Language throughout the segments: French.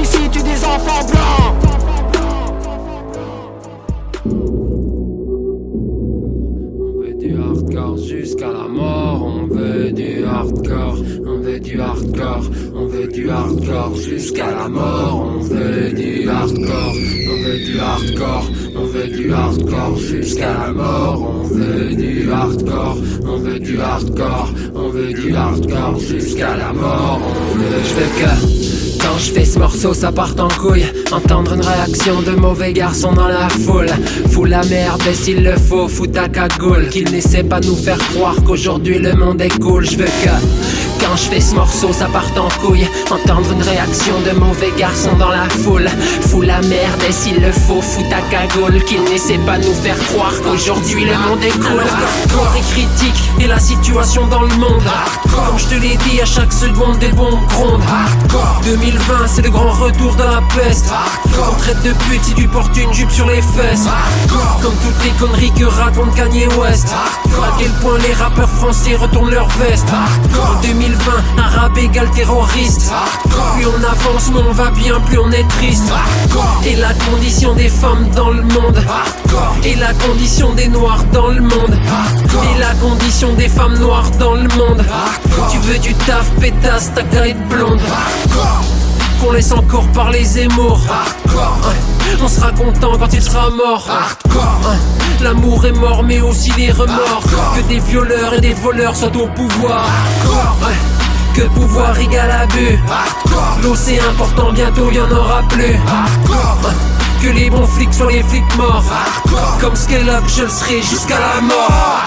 Ici tue des enfants blancs. On veut du hardcore jusqu'à la mort, on veut du hardcore, on veut du hardcore, on veut du hardcore jusqu'à la mort, on veut du hardcore, on veut du hardcore, on veut du hardcore jusqu'à la mort, on veut du hardcore, on veut du hardcore, on veut du hardcore jusqu'à la mort, on veut je quand je fais ce morceau, ça part en couille. Entendre une réaction de mauvais garçon dans la foule. Fous la merde, et s'il le faut, fous ta cagoule. Qu'il n'essaie pas nous faire croire qu'aujourd'hui le monde est cool. Je veux que quand je fais ce morceau, ça part en couille. Entendre une réaction de mauvais garçon dans la foule. Fous la merde, et s'il le faut, fous ta cagoule. Qu'il n'essaie pas nous faire croire qu'aujourd'hui le monde est cool. Hardcore et critique, et la situation dans le monde. Comme je te l'ai dit, à chaque seconde des bombes grondent. 2020, c'est le grand retour de la peste. On traite de pute si tu portes une jupe sur les fesses. Comme toutes les conneries que raconte Kanye West. À quel point les rappeurs français retournent leur veste. 2020, arabe égale terroriste. Plus on avance, moins on va bien, plus on est triste. Et la condition des femmes dans le monde. Et la condition des noirs dans le monde. Et la condition des femmes noires dans le monde. Tu veux du taf, pétasse, ta gueule blonde. Qu'on laisse encore par les émours. On sera content quand il sera mort. Ouais, L'amour est mort, mais aussi les remords. Que des violeurs et des voleurs soient au pouvoir. Ouais, Que pouvoir égale abus. L'eau c'est important, bientôt y en aura plus. Ouais, Que les bons flics soient les flics morts. Comme Scale Up, je le serai jusqu'à la mort.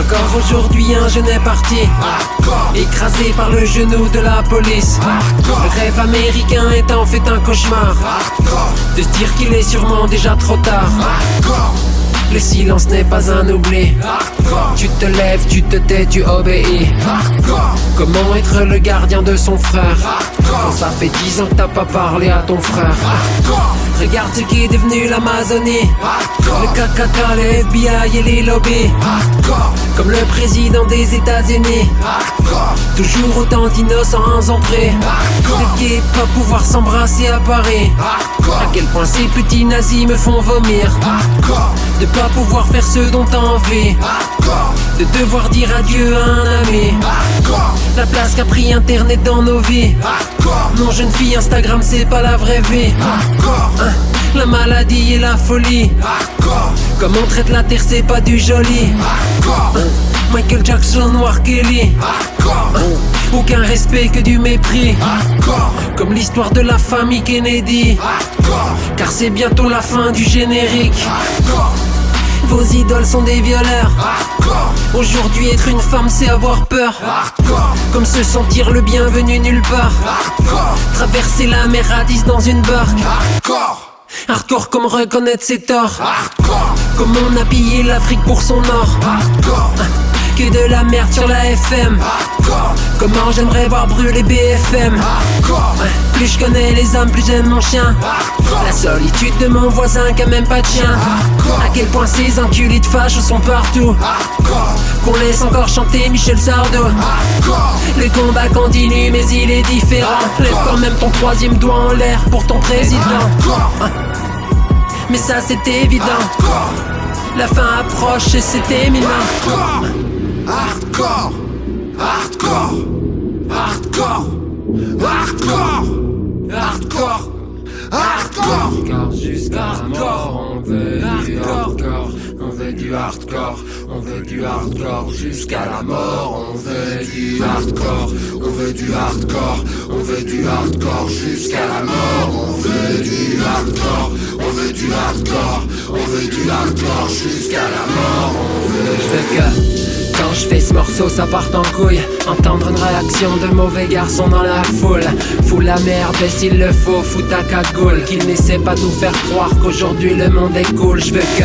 Encore aujourd'hui un jeune est parti. Écrasé par le genou de la police. Le rêve américain est en fait un cauchemar. De se dire qu'il est sûrement déjà trop tard le silence n'est pas un oubli. Tu te lèves, tu te tais, tu obéis. Comment être le gardien de son frère? Quand ça fait dix ans que t'as pas parlé à ton frère. Regarde ce qui est devenu l'Amazonie. Le KKK, le FBI et les lobbies. Comme le président des États-Unis. Toujours autant d'innocents en près. Les gays pas pouvoir s'embrasser à Paris. À quel point ces petits nazis me font vomir. De pouvoir faire ce dont t'as envie. De devoir dire adieu à un ami. La place qu'a pris internet dans nos vies. Non, jeune fille, Instagram c'est pas la vraie vie. Hein, La maladie et la folie. Comme on traite la terre, c'est pas du joli. Hein, Michael Jackson ou R. Kelly. Hein, Aucun respect que du mépris. Comme l'histoire de la famille Kennedy. Car c'est bientôt la fin du générique. Vos idoles sont des violeurs. Aujourd'hui, être une femme, c'est avoir peur. Comme se sentir le bienvenu nulle part. Traverser la mer à 10 dans une barque. Hardcore comme reconnaître ses torts. Comme on a pillé l'Afrique pour son or. Que de la merde sur la FM. Comment j'aimerais voir brûler BFM. Plus je connais les hommes, plus j'aime mon chien. La solitude de mon voisin qui a même pas de chien. À quel point ces enculés de fâches sont partout. Qu'on laisse encore chanter Michel Sardou. Le combat continue, mais il est différent. Lève quand même ton troisième doigt en l'air pour ton président. Mais ça c'est évident. La fin approche et c'est éminent. Hardcore Hardcore Hardcore Hardcore Hardcore Hardcore Hardcore jusqu'à la mort, on veut du hardcore, on veut du hardcore, on veut du hardcore jusqu'à la mort, on veut du hardcore, on veut du hardcore, on veut du hardcore jusqu'à la mort, on veut du hardcore, on veut du hardcore, on veut du hardcore jusqu'à la mort, on veut. Quand je fais ce morceau, ça part en couille. Entendre une réaction de mauvais garçons dans la foule. Fous la merde, et s'il le faut, fous ta cagoule. Qu'il n'essaie pas de nous faire croire qu'aujourd'hui le monde est cool. Je veux que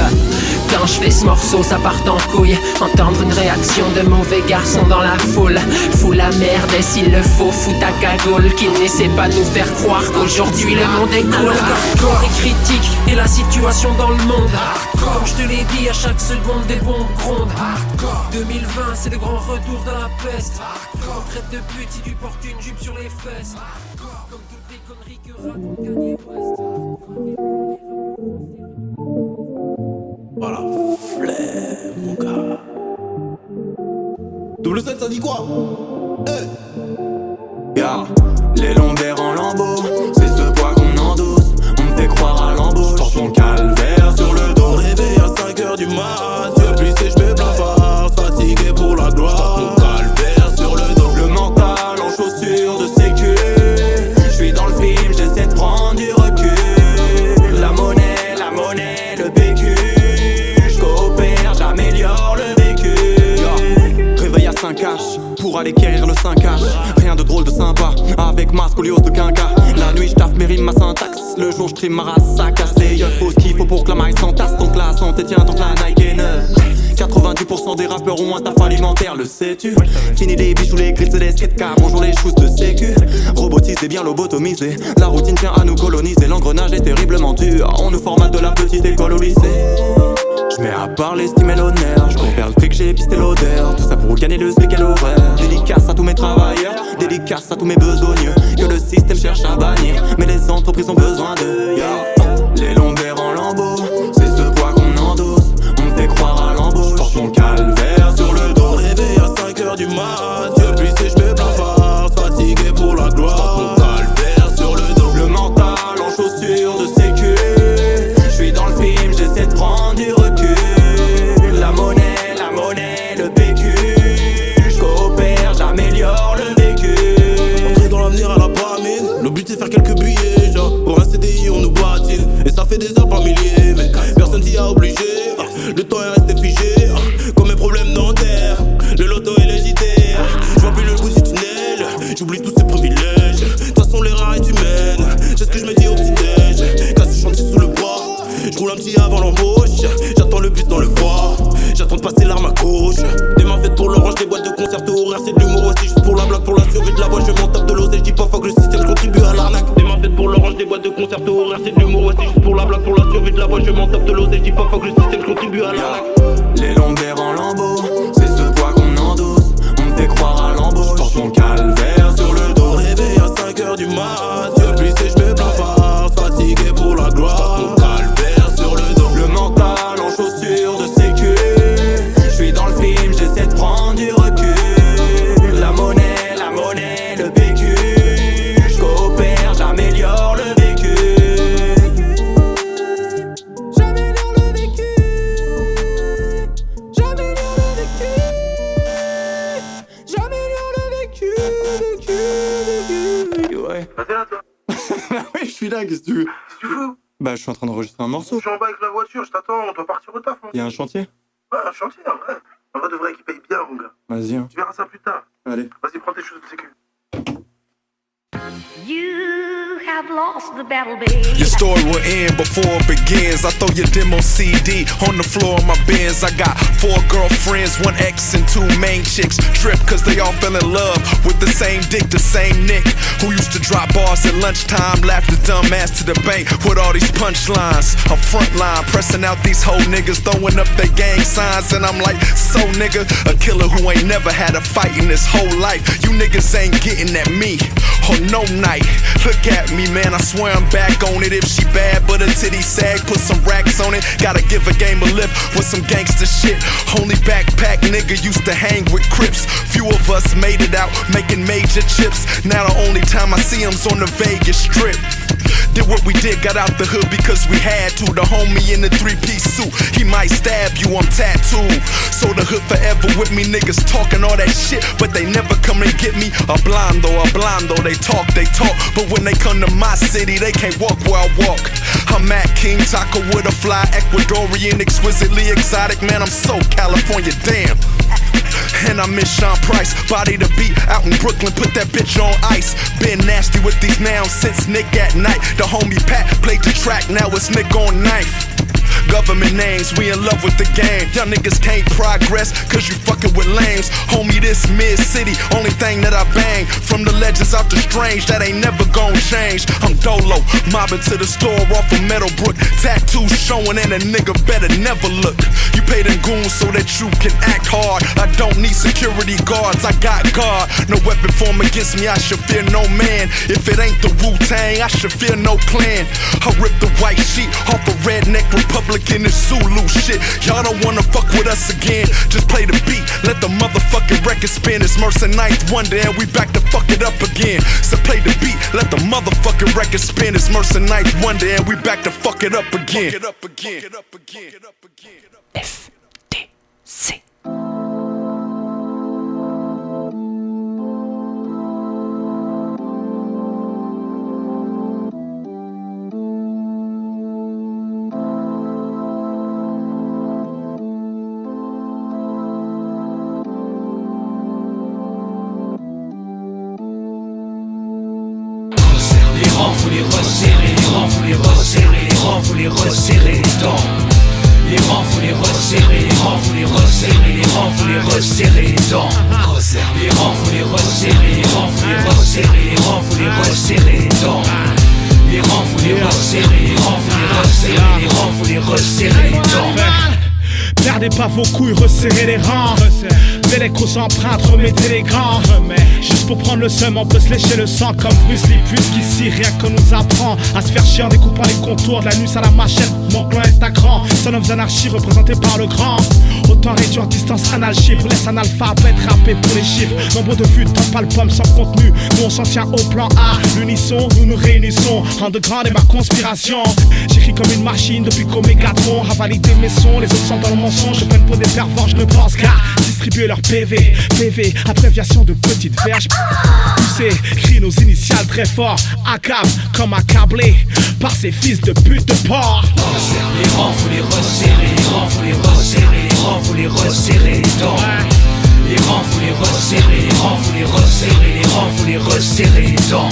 quand je fais ce morceau, ça part en couille. Entendre une réaction de mauvais garçons dans la foule. Fous la merde, et s'il le faut, fous ta cagoule. Qu'il n'essaie pas de nous faire croire qu'aujourd'hui le monde est cool. Alors, et critique et la situation dans le monde. Comme je te l'ai dit, à chaque seconde des bombes grondent. 2020, c'est le grand retour de la peste. Traite de pute si tu portes une jupe sur les fesses. Comme toutes les conneries que raconte Kanye West. Voilà, flemme, mon gars. Double 7, ça dit quoi Eh Ya, les lombaires en lambeaux, c'est ce poids qu'on endosse. On me fait croire à l'embauche. Porte mon calvaire sur le dos. Réveil à 5h du mat, pour aller quérir le 5H. Rien de drôle de sympa, avec ma scoliose de quinca. La nuit, je taffe mes rimes, ma syntaxe. Le jour, je trime ma race à casser. Y'a faut ce qu'il faut pour que la maille s'entasse. Donc la santé tient tant que la Nike est neuve. 90% des rappeurs ont un taf alimentaire, le sais-tu? Fini les bijoux, les grilles et les skatecards, bonjour les choses de sécu Robotisé, bien lobotomisé, la routine tient à nous coloniser L'engrenage est terriblement dur, on nous formate de la petite école au lycée je mets à part l'estime et l'honneur, je compare le fric, j'ai pisté l'odeur. Tout ça pour gagner le smic et l'horaire Dédicace à tous mes travailleurs, dédicace à tous mes besogneux. Que le système cherche à bannir, mais les entreprises ont besoin de yeah. Les lombaires suis en bas avec la voiture, je t'attends, on doit partir au taf. hein. Il y a un chantier? Ouais, un chantier, en vrai. En vrai, de vrai, qui paye bien, mon gars. Vas-y, hein. Tu verras ça plus tard. allez. Vas-y, prends tes choses de sécu. You have lost the battle, baby. Your story will end before it begins. I throw your demo CD on the floor of my Benz. I got four girlfriends, one ex and two main chicks. Trip cause they all fell in love with the same dick, the same Nick. Who used to drop bars at lunchtime, laugh the dumb ass to the bank with all these punchlines. A front line, pressing out these whole niggas, throwing up their gang signs. And I'm like, so nigga, a killer who ain't never had a fight in his whole life. You niggas ain't getting at me on no night. Look at me, man, I swear I'm back on it. If she bad, but her titty sag, put some racks on it. Gotta give a game a lift with some gangster shit. Only backpack nigga used to hang with Crips. Few of us made it out, making major chips. Now the only time I see him's on the Vegas strip. Did what we did, got out the hood because we had to. The homie in the three piece suit, he might stab you, I'm tattooed. So the hood forever with me, niggas talking all that shit, but they never come and get me. A blondo, a blondo, they talk, they talk, but when they come to my city, they can't walk where I walk. I'm at King Taco with a fly Ecuadorian, exquisitely exotic, man, I'm so California, damn. And I miss Sean Price. Body to beat out in Brooklyn, put that bitch on ice. Been nasty with these nouns since Nick at night. The homie Pat played the track, now it's Nick on knife. Government names, we in love with the game. Young niggas can't progress, cause you fucking with lames. Homie, this mid city, only thing that I bang. From the legends out the strange, that ain't never gon' change. I'm Dolo, mobbing to the store off of Meadowbrook. Tattoos showing, and a nigga better never look. You pay them goons so that you can act hard. I don't need security guards, I got God. No weapon form against me, I should fear no man. If it ain't the Wu Tang, I should fear no clan. I rip the white sheet off a redneck republic in this Zulu shit. Y'all don't wanna fuck with us again. Just play the beat, let the motherfucking record spin. It's Mercer Ninth Wonder, and we back to fuck it up again. So play the beat, let the motherfucking record spin. It's Mercer Ninth Wonder, and we back to fuck it up again. Fuck it up again. Fuck it up again. Fuck it up les rangs, faut les resserrer, les rangs, faut les resserrer, les rangs, faut les resserrer les dents. Les rangs, faut les resserrer, les rangs, faut les resserrer, les rangs, faut les resserrer les. Les rangs, faut les resserrer, les rangs, faut les resserrer, les rangs, faut les resserrer les. Perdez pas vos couilles, resserrez les rangs. Aux empreintes, remettez les grands. Juste pour prendre le seum, on peut se lécher le sang comme Bruce Lee. Puisqu'ici, rien que nous apprend à se faire chier en découpant les contours de la nuit à la machette. Mon clan est à grand, son of anarchie représenté par le grand. Autant réduire distance anarchie pour les analphabètes rapper pour les chiffres. Nombre de top album sans contenu. Nous on s'en tient au plan A. L'unisson, nous nous réunissons. Underground est ma conspiration. J'écris comme une machine depuis qu'Omegatron a validé mes sons. Les autres sont dans le mensonge. Je peine pour des pervers, je ne pense qu'à distribuer leur PV. PV, abréviation de petites verges. Poussé, crie nos initiales très fort. Accable comme accablé par ces fils de pute de porc. Les rangs, faut les resserrer, les rangs, faut les resserrer, les rangs, faut les resserrer les dents. Les rangs, faut les resserrer, les rangs, faut les resserrer, les rangs, faut les resserrer les dents.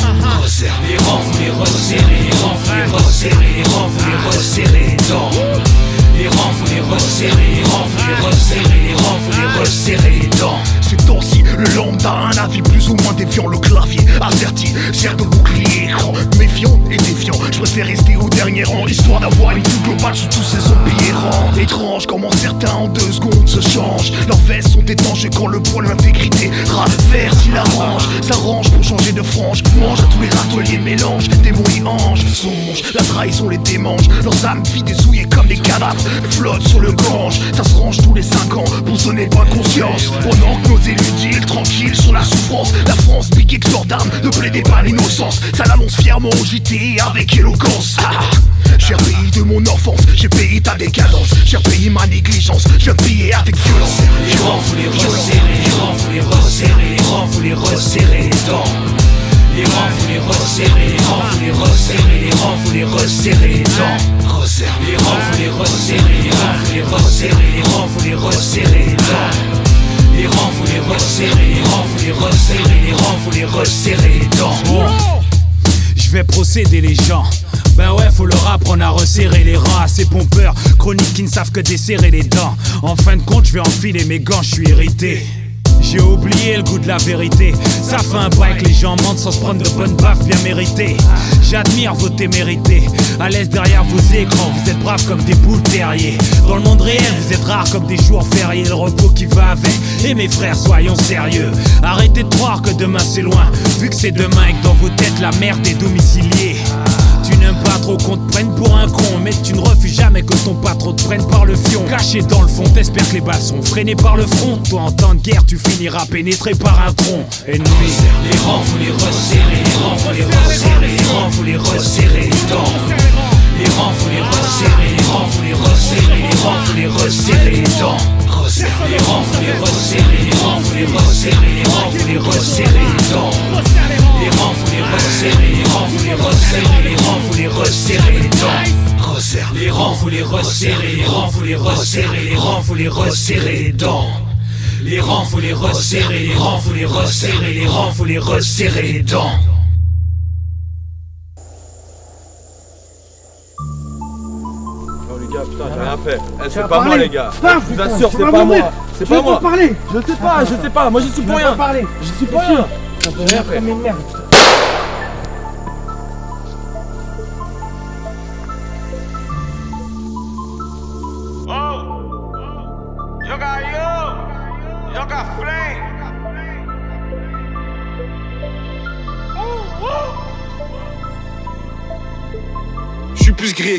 Les rangs, faut les resserrer, les rangs, faut les resserrer, les rangs, faut les resserrer les dents. Les rangs, faut les resserrer, les rangs, faut les resserrer, les rangs, faut les resserrer les dents. Ces temps-ci, le lambda a un avis plus ou moins défiant. Le clavier averti, sert de bouclier écran. Méfiant et défiant, je préfère rester au dernier rang. Histoire d'avoir une vue globale sur tous ces zombies errants. Étrange comment certains en deux secondes se changent. Leurs vestes sont étanches quand le poil l'intégrité raverse, il arrange. S'arrange pour changer de frange. Mange à tous les râteliers, mélange. Démons et anges, songe. La trahison les démange. Leurs âmes vides et souillées comme des cadavres flottent sur le gange. Ça se range tous les cinq ans pour sonner bonne conscience. Pendant que nos élus tranquilles sur la souffrance. La France pique exortable, ne plaidez pas l'innocence. Ça l'annonce fièrement au JT avec éloquence. Ah, Cher pays de mon enfance, j'ai payé ta décadence, j'ai payé ma négligence, je payé avec violence. Les rangs, faut les resserrer, les rangs, faut les resserrer, les rangs, faut les resserrer les dents. Les rangs, faut les resserrer, les rangs, faut les resserrer, les rangs, faut les resserrer les dents. Les rangs, faut les resserrer, les rangs, faut les resserrer, les rangs, faut les resserrer les dents. Les rangs, faut les resserrer, les rangs, faut les resserrer, les rangs, faut les resserrer les dents. Je vais procéder les gens. Ben ouais, faut leur apprendre à resserrer les rangs à ces pompeurs chroniques qui ne savent que desserrer les dents. En fin de compte, je vais enfiler mes gants, je suis irrité. J'ai oublié le goût de la vérité. Ça fait un que les gens mentent sans se prendre de bonnes baffes bien méritées. J'admire vos témérités. À l'aise derrière vos écrans, vous êtes braves comme des boules terriers. Dans le monde réel, vous êtes rares comme des jours fériés. Le repos qui va avec. Et mes frères, soyons sérieux. Arrêtez de croire que demain c'est loin. Vu que c'est demain et que dans vos têtes la merde est domiciliée. Tu n'aimes pas trop qu'on te prenne pour un con, mais tu ne refuses jamais que ton patron te prenne par le fion. Caché dans le fond, t'espères que les balles sont freinées par le front. Toi, en temps de guerre, tu finiras pénétré par un tronc. Ennemi. Les rangs, faut les resserrer, les rangs, faut les resserrer, les rangs, faut les resserrer les dents. Les rangs, faut les resserrer, les rangs, faut les resserrer, les rangs, faut les resserrer les dents. Les rangs, les resserrer, les rangs, les resserrer, les rangs, les resserrer les dents. Les rangs, les resserrer, les rangs, les resserrer, les rangs, les resserrer les dents. Les rangs, faut les resserrer, les rangs, faut les resserrer, les rangs, faut les resserrer les dents. Les rangs, faut les resserrer, les rangs, faut les resserrer, les rangs, faut les resserrer les dents. Putain, j'ai rien fait. Eh, c'est pas moi les gars. Je vous assure, c'est pas moi. C'est pas moi. Je sais pas, je sais pas. Moi je suis pour rien. Je suis pour rien. J'ai rien fait.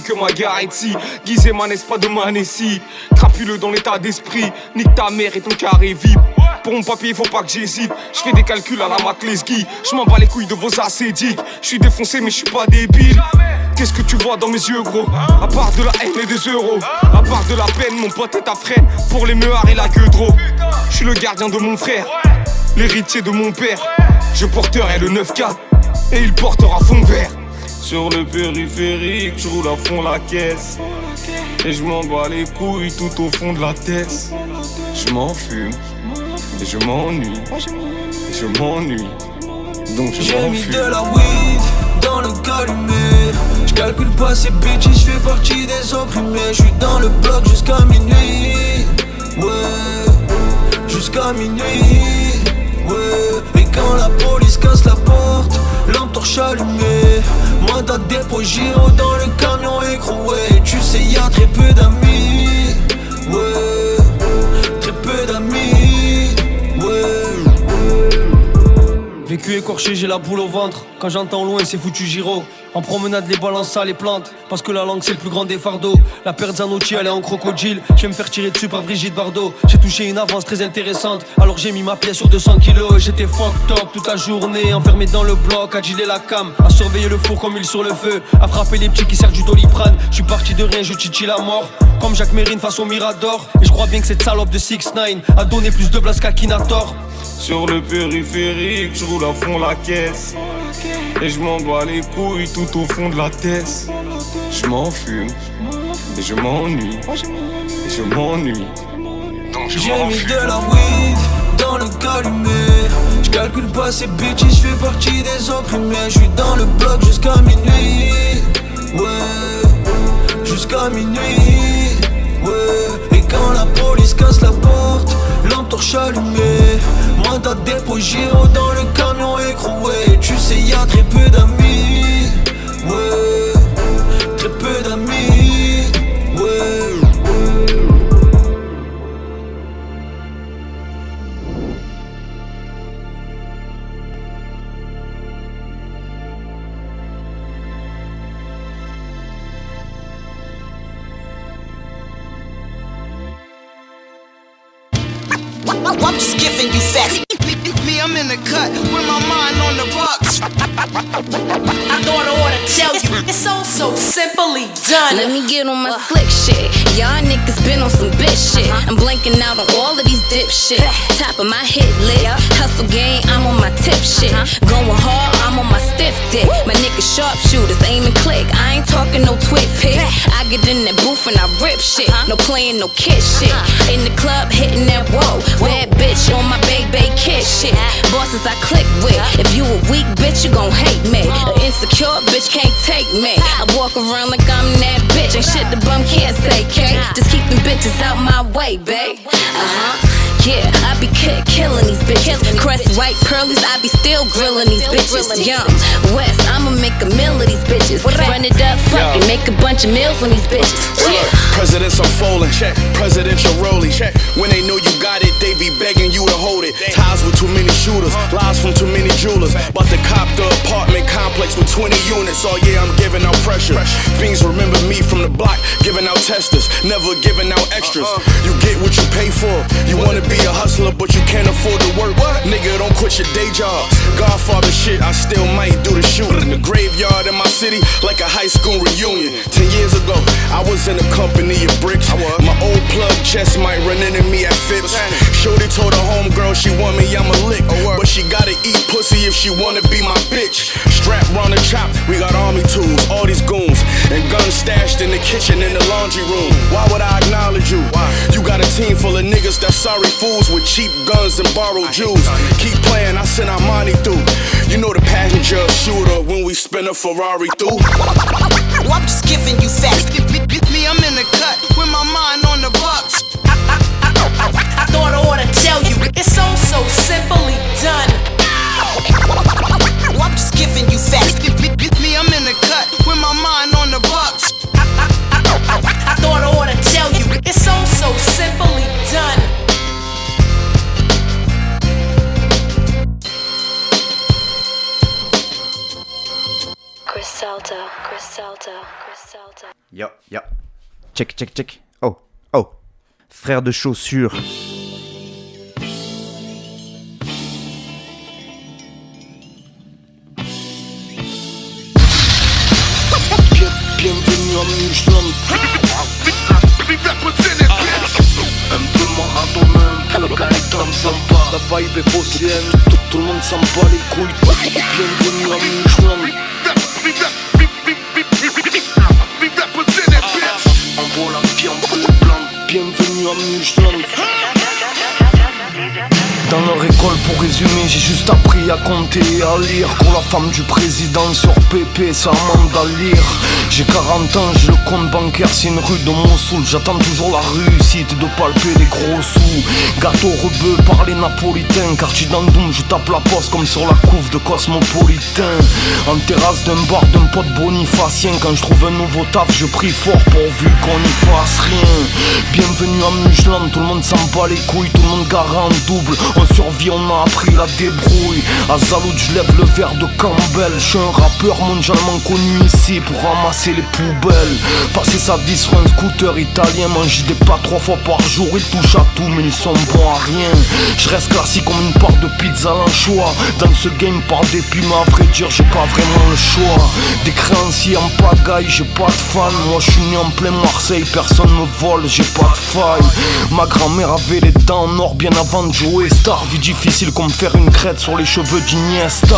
Que ma Garetti Guisé ma n'est pas de Manessi Crapuleux dans l'état d'esprit. Nique ta mère et ton carré vip Pour mon papier faut pas que j'hésite. Je fais des calculs à la Maclesky. Je m'en bats les couilles de vos acédiques Je suis défoncé mais je suis pas débile. Qu'est-ce que tu vois dans mes yeux gros? À part de la haine et des euros. À part de la peine mon pote est ta freine. Pour les meuhards et la queue trop Je suis le gardien de mon frère. L'héritier de mon père. Je porterai le 9-4 Et il portera fond vert sur le périphérique, je roule à fond la caisse. Et je m'en bats les couilles tout au fond de la tête. Je m'enfume. Et je m'ennuie. Je m'ennuie. Donc je J'ai mis de la weed dans le calumet Je calcule pas ces bitches, je fais partie des opprimés Je suis dans le bloc jusqu'à minuit Ouais, jusqu'à minuit Ouais, et quand la police casse la porte Lampe torche allumée Mandat de dépôt giro dans le camion écroué Tu sais y'a très peu d'amis. Ouais, Vécu écorché, j'ai la boule au ventre. Quand j'entends loin, c'est foutu giro. En promenade, les balances ça les plantes. Parce que la langue, c'est le plus grand des fardeaux. La paire Zanotti, elle est en crocodile. Je vais me faire tirer dessus par Brigitte Bardot. J'ai touché une avance très intéressante. Alors j'ai mis ma pièce sur 200 kilos. J'étais fucked up toute la journée. Enfermé dans le bloc, à giler la cam. À surveiller le four comme il sur le feu. À frapper les petits qui servent du doliprane. Je suis parti de rien, je chichi la mort. Comme Jacques Mérine face au Mirador. Et je crois bien que cette salope de 6 9 a donné plus de blast qu'Akinator. Sur le périphérique, je roule à fond la caisse. Et je m'en bats les couilles tout au fond de la tête. Je m'enfume. Et je m'ennuie. Et je m'ennuie. Donc je J'ai mis de la weed dans le calumet Je calcule pas ces bitches, je fais partie des opprimés Je suis dans le bloc jusqu'à minuit Ouais, jusqu'à minuit Ouais, et quand la police casse la porte Lampe torche allumée Mandat de dépôt giro dans le camion écroué Tu sais y'a très peu d'amis. Ouais, très peu d'amis Ha ha ha! It's so so simply done. Let me get on my slick shit. Y'all niggas been on some bitch shit. I'm blanking out on all of these dip shit. Top of my hit list. Hustle game, I'm on my tip shit. Going hard, I'm on my stiff dick. My niggas sharpshooters, aim and click. I ain't talking no twit pick. I get in that booth and I rip shit. No playing, no kid shit. In the club, hitting that whoa. Bad bitch on my baby kid shit. Bosses I click with. If you a weak bitch, you gon' hate me. An insecure bitch can't take me. I walk around like I'm that bitch. Ain't shit the bum can't say, K. Just keep them bitches out my way, babe. Uh huh. Yeah, I be ki- killing these bitches. Crest white pearlies, I be still grilling these bitches. Young West, I'ma make a meal of these bitches. Run it up, fuck it, make a bunch of meals on these bitches. Yeah. Presidents unfolding, presidential rolling. When they know you got it, they be begging you to hold it. Ties with too many shooters, lies from too many jewelers. About to cop the apartment complex with 20 units. Oh yeah, I'm giving out pressure. Fiends remember me from the block, giving out testers, never giving out extras. You get what you pay for. You wanna be a hustler, but you can't afford to work. Nigga, don't quit your day job. Godfather shit, I still might do the shooting. In the graveyard in my city, like a high school reunion. Ten years ago, I was in the company of bricks. My old plug chest might run into me at Phipps. Shorty told her homegirl she want me, I'ma lick. But she gotta eat pussy if she wanna be my bitch. Strap round the chop, we got army tools, all these goons, and guns stashed in the kitchen in the laundry room. Why would I acknowledge you? Why? You got a team full of niggas that sorry fools with cheap guns and borrowed jewels. Keep playing, I send our money through. You know the passenger shooter when we spin a Ferrari through. I'm just giving you facts. Me, I'm in the cut with my mind on the bucks. I, I, I, I thought I ought to tell you, it's so, so simply done. I'm just giving you facts. Me, I'm in the cut with my mind on the bucks. I, I, I, I thought I ought to tell you, it's so, so simply done. Griselda, Griselda, Griselda. Yo, yo. Check, check, check. Oh, oh. Frère de chaussures. Bienvenue à Michelin Un peu Maradona, un peu Gaëtan Samba La vibe est phocéenne, tout, tout le monde s'en bat les couilles Bienvenue à Michelin dans leur école, pour résumer, j'ai juste appris à compter et à lire. Pour la femme du président sur PP, ça demande à lire. J'ai 40 ans, j'ai le compte bancaire, c'est une rue de Mossoul. J'attends toujours la réussite de palper des gros sous. Gâteau rebeu par les napolitains. Quartier d'Andoum, je tape la poste comme sur la couve de Cosmopolitain. En terrasse d'un bar d'un pote bonifacien. Quand je trouve un nouveau taf, je prie fort pourvu qu'on n'y fasse rien. Bienvenue à Michelin, tout le monde s'en bat les couilles, tout le monde garant en double. On survit, on a appris la débrouille. À Zaloud, je lève le verre de Campbell. Je suis un rappeur mondialement connu ici pour ramasser les poubelles. Passer sa vie sur un scooter italien, manger des pas trois fois par jour. Ils touchent à tout, mais ils sont bons à rien. Je reste classique comme une part de pizza l'anchois. Dans ce game, par dépit, mais à vrai dire, j'ai pas vraiment le choix. Des créanciers en pagaille, j'ai pas de fan. Moi, je suis né en plein Marseille, personne me vole, j'ai pas de faille. Ma grand-mère avait les dents en or bien avant de jouer Vie difficile comme faire une crête sur les cheveux d'Iniesta.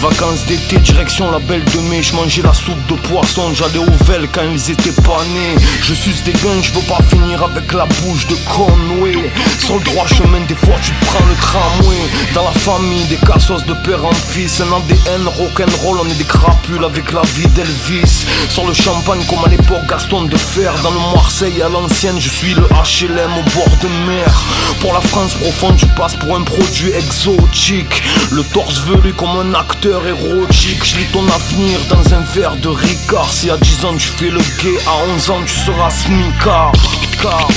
Vacances d'été, direction la belle de mai. Je mangeais la soupe de poisson, j'allais au Vel quand ils étaient pas nés. Je suce des gains, je veux pas finir avec la bouche de Conway. Sur le droit chemin, des fois tu prends le tramway. Dans la famille, des cassos de père en fils. Un ADN rock'n'roll, on est des crapules avec la vie d'Elvis. Sur le champagne, comme à l'époque Gaston de Fer. Dans le Marseille à l'ancienne, je suis le HLM au bord de mer. Pour la France profonde, je passe pour un produit exotique. Le torse velu comme un acteur érotique. Je lis ton avenir dans un verre de Ricard. Si à 10 ans tu fais le gay, à 11 ans tu seras smicard. Car,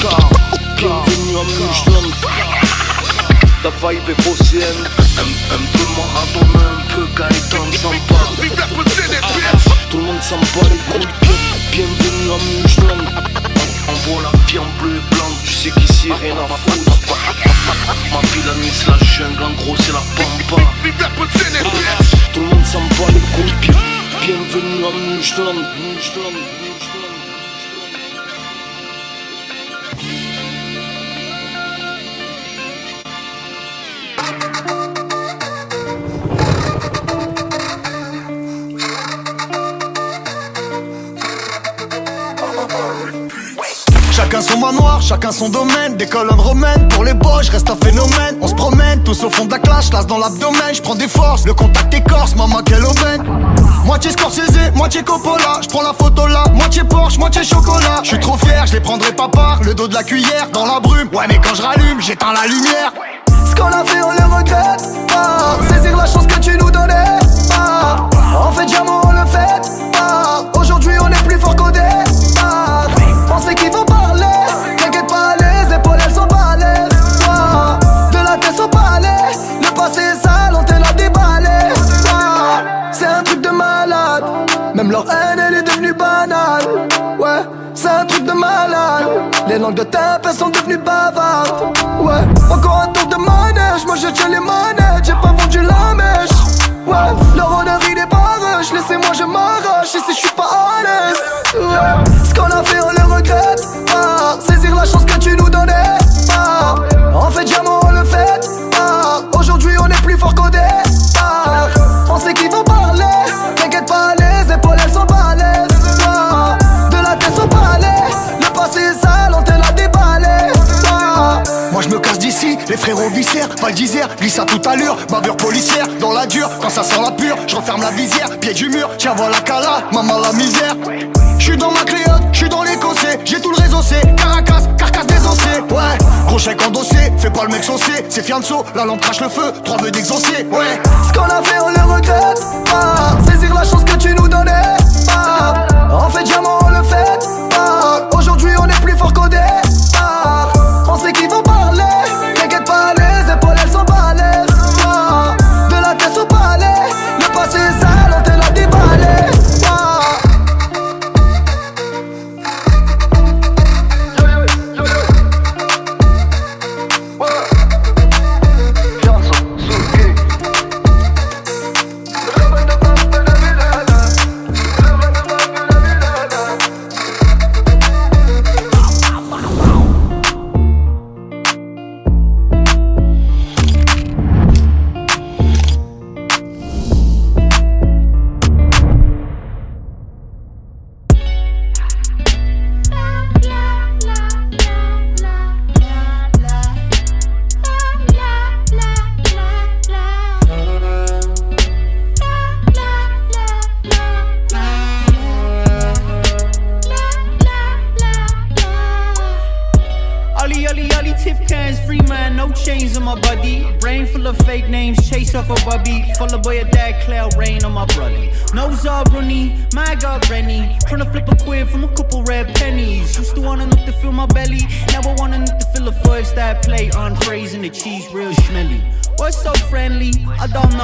car, Bienvenue à Michelin. La vibe est phocéenne. Un, un peu Maradona, un peu Gaëtan Samba. Tout le monde s'en bat les. Bienvenue à Michelin. On voit la vie en bleu et blanc. Sais qu'ici rien à foutre. Ma la nuit c'est la jungle, en gros c'est la pampa. Tout le monde s'en bat les couilles. Bien- Bienvenue à Michelin. Chacun son manoir, chacun son domaine. Des colonnes romaines, pour les beaux, je reste un phénomène. On se promène, tous au fond de la clash, las dans l'abdomen. Je prends des forces, le contact écorce, maman quelle aubaine. Moitié Scorsese, moitié Coppola. Je prends la photo là, moitié Porsche, moitié chocolat. Je suis trop fier, je les prendrai pas par Le dos de la cuillère, dans la brume. Ouais mais quand je rallume, j'éteins la lumière. Ce qu'on a fait on le regrette pas. Saisir la chance que tu nous donnais pas. En fait diamant on le fait de tape elles sont devenues bavardes. Ouais Encore un tour de manège Moi je tiens les manettes Val d'Isère, glisse à toute allure, bavure policière, dans la dure, quand ça sent la pure, je referme la visière, pied du mur, tiens voilà cala, maman la misère. J'suis dans ma cléote, j'suis dans l'écossais, j'ai tout le réseau c'est Caracas, carcasse désossée, ouais, gros chèque endossé, fais pas le mec saucé, c'est fianso, la lampe crache le feu, trois vœux d'exaucer, ouais. Ce qu'on a fait on le regrette pas, saisir la chance que tu nous donnais pas, en fait diamant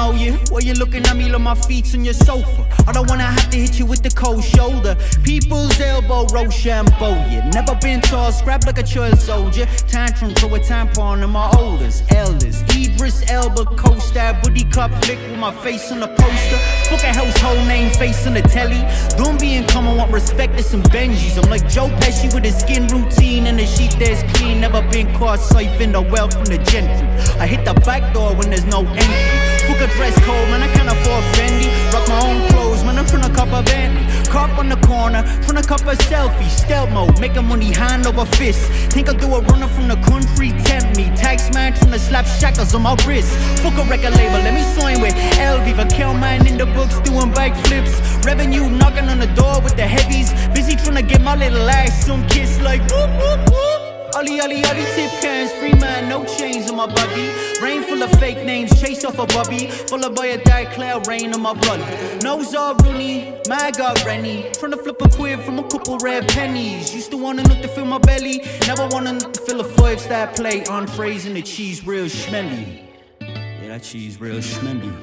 know you. Why you looking at me like my feet's on your sofa? I don't wanna have to hit you with the cold shoulder. People's elbow, Rochambeau. You never been tall, scrap like a child soldier. Tantrum, throw a tampon on my oldest elders. Idris Elba, co-star, booty cup flick with my face on the poster. Fuck a household name, face on the telly. Don't be in common, want respect to some Benjis. I'm like Joe Pesci with his skin routine and the sheet that's clean. Never been caught siphoning the wealth from the gentry. I hit the back door when there's no entry. Fuck a dress code, man, I can't afford Fendi. Rock my own clothes, man, I'm from a cup of Bentley. Cop on the corner, from a cup of selfie. Stealth mode, making money hand over fist. Think I'll do a runner from the country, tempt me. Tax man from the slap shackles on my wrist. Fuck a record label, let me sign with LV. Kill man in the books doing backflips. Revenue knocking on the door with the heavies. Busy trying to get my little ass some kiss like whoop whoop whoop. Ollie, ollie, ollie, tip cans, free man, no chains on my buggy. Rain full of fake names, chase off a bubby. Full of boy a die cloud, rain on my brother. Nose all Rooney, my god Rennie. Trying to flip a quid from a couple red pennies. Used to want enough to fill my belly, never want enough to fill a five star plate. Entrees and the cheese real schmelly. Yeah, that cheese real schmelly.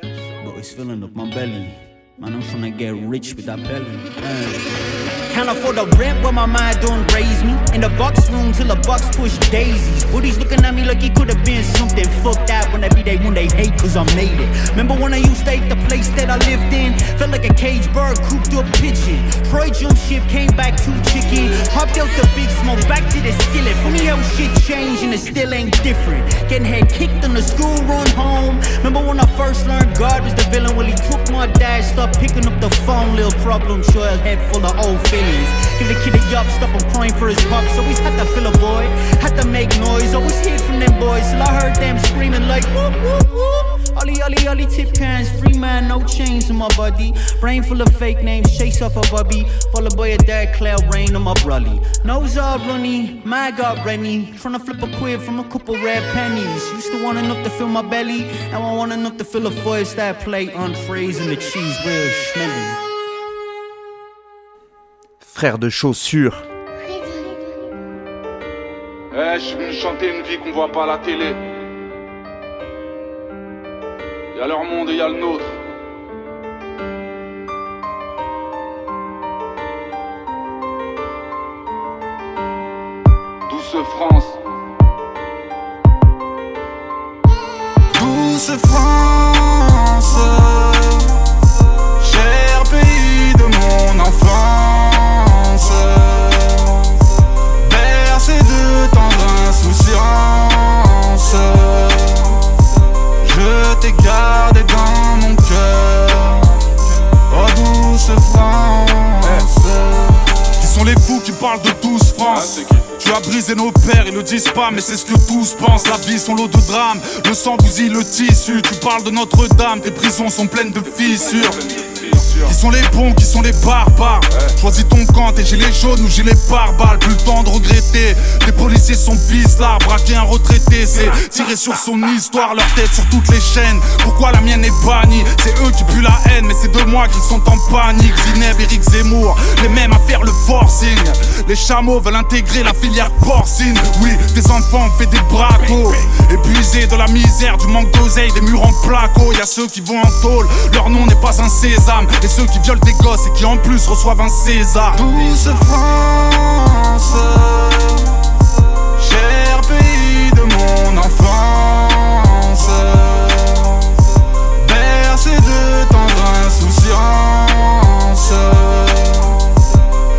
But it's filling up my belly. Man, I'm trying to get rich with that belly. Can't afford the rent, but my mind don't raise me. In the box room till the box push daisies. Booties looking at me like he could've been something. Fuck that when every day when they hate cause I made it. Remember when I used to hate the place that I lived in? Felt like a cage bird cooped up pigeon. Troy jump ship came back too chicken. Hopped out the big smoke, back to the skillet. Funny how shit changed and it still ain't different. Getting head kicked on the school run home. Remember when I first learned God was the villain? Well, he took my dad, stopped picking up the phone. Little problem child, head full of old feelings. Give the kid a yup, stop him crying for his pups. Always had to fill a void, had to make noise. Always hid from them boys till I heard them screaming like whoop whoop whoop. Ollie ollie ollie tip cans, free man, no chains on my body. Brain full of fake names, chase off a bubby. Follow boy a dad, cloud rain on my brolly. Nose all runny, my god Rennie. Tryna flip a quid from a couple red pennies. Used to want enough to fill my belly, now I want enough to fill a five star plate. Entrees and the cheese real smelly. Frère de chaussures. Eh, je suis venu chanter une vie qu'on voit pas à la télé. Y'a leur monde et y'a le nôtre. Douce France. Douce France, Tu as brisé nos pères, ils le disent pas, mais c'est ce que tous pensent. La vie, son lot de drames, le sang bousille le tissu. Tu parles de Notre-Dame, tes prisons sont pleines de fissures. Qui sont les bons, qui sont les barbares. Choisis ton camp, t'es gilets jaunes ou gilets pare-balles Plus le temps de regretter. Les policiers sont là, braquer un retraité C'est tirer sur son histoire, leur tête sur toutes les chaînes. Pourquoi la mienne est bannie? C'est eux qui puent la haine, mais c'est de moi qu'ils sont en panique. Zineb, Eric Zemmour, les mêmes à faire le forcing. Les chameaux veulent intégrer la filière porcine. Oui, des enfants ont fait des bracos. Épuisés de la misère, du manque d'oseille, des murs en placo. Y'a ceux qui vont en tôle, leur nom n'est pas un sésame. Et ceux qui violent des gosses et qui en plus reçoivent un César. Douce France, cher pays de mon enfance, bercé de tendre insouciance,